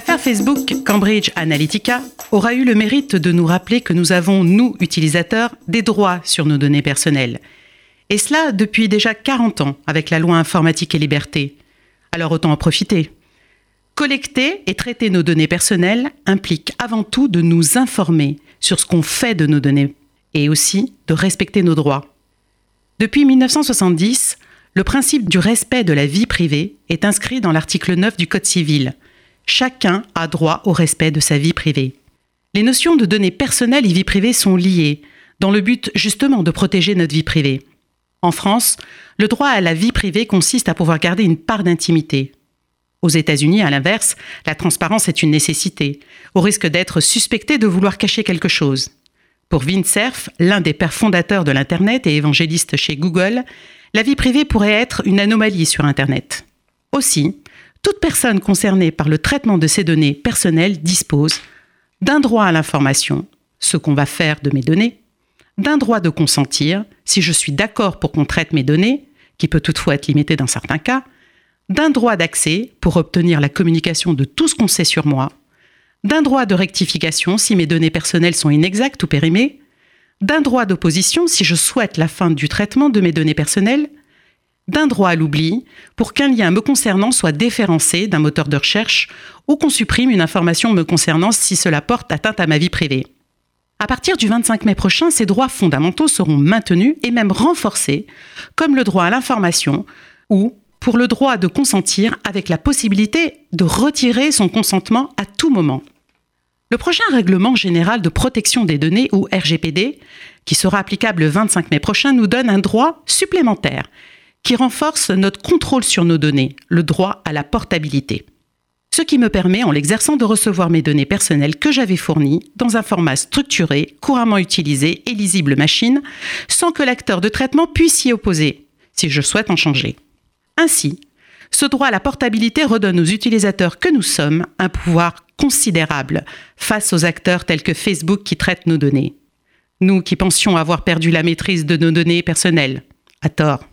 Facebook Cambridge Analytica aura eu le mérite de nous rappeler que nous avons, nous, utilisateurs, des droits sur nos données personnelles. Et cela depuis déjà 40 ans avec la loi informatique et liberté. Alors autant en profiter. Collecter et traiter nos données personnelles implique avant tout de nous informer sur ce qu'on fait de nos données et aussi de respecter nos droits. Depuis 1970, le principe du respect de la vie privée est inscrit dans l'article 9 du Code civil. Chacun a droit au respect de sa vie privée. Les notions de données personnelles et vie privée sont liées, dans le but justement de protéger notre vie privée. En France, le droit à la vie privée consiste à pouvoir garder une part d'intimité. Aux États-Unis, à l'inverse, la transparence est une nécessité, au risque d'être suspecté de vouloir cacher quelque chose. Pour Vint Cerf, l'un des pères fondateurs de l'Internet et évangéliste chez Google, la vie privée pourrait être une anomalie sur Internet. Aussi, toute personne concernée par le traitement de ces données personnelles dispose d'un droit à l'information, ce qu'on va faire de mes données, d'un droit de consentir, si je suis d'accord pour qu'on traite mes données, qui peut toutefois être limité dans certains cas, d'un droit d'accès pour obtenir la communication de tout ce qu'on sait sur moi, d'un droit de rectification si mes données personnelles sont inexactes ou périmées, d'un droit d'opposition si je souhaite la fin du traitement de mes données personnelles, d'un droit à l'oubli pour qu'un lien me concernant soit déférencé d'un moteur de recherche ou qu'on supprime une information me concernant si cela porte atteinte à ma vie privée. À partir du 25 mai prochain, ces droits fondamentaux seront maintenus et même renforcés, comme le droit à l'information ou pour le droit de consentir avec la possibilité de retirer son consentement à tout moment. Le prochain règlement général de protection des données, ou RGPD, qui sera applicable le 25 mai prochain, nous donne un droit supplémentaire qui renforce notre contrôle sur nos données, le droit à la portabilité. Ce qui me permet, en l'exerçant, de recevoir mes données personnelles que j'avais fournies dans un format structuré, couramment utilisé et lisible machine, sans que l'acteur de traitement puisse s'y opposer, si je souhaite en changer. Ainsi, ce droit à la portabilité redonne aux utilisateurs que nous sommes un pouvoir considérable face aux acteurs tels que Facebook qui traitent nos données. Nous qui pensions avoir perdu la maîtrise de nos données personnelles, à tort.